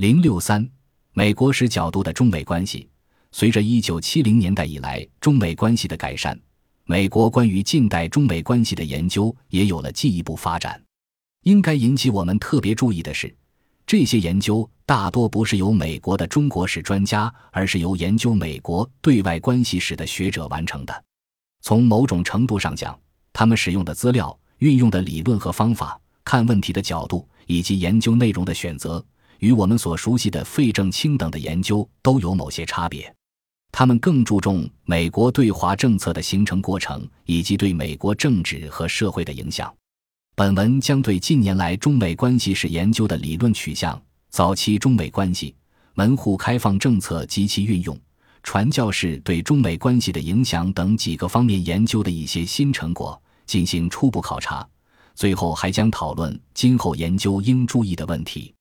零六三，美国史角度的中美关系。随着一九七零年代以来中美关系的改善，美国关于近代中美关系的研究也有了进一步发展。应该引起我们特别注意的是，这些研究大多不是由美国的中国史专家，而是由研究美国对外关系史的学者完成的。从某种程度上讲，他们使用的资料、运用的理论和方法、看问题的角度以及研究内容的选择。与我们所熟悉的费正清等的研究都有某些差别，他们更注重美国对华政策的形成过程以及对美国政治和社会的影响。本文将对近年来中美关系史研究的理论取向、早期中美关系、门户开放政策及其运用、传教士对中美关系的影响等几个方面研究的一些新成果进行初步考察。最后还将讨论今后研究应注意的问题。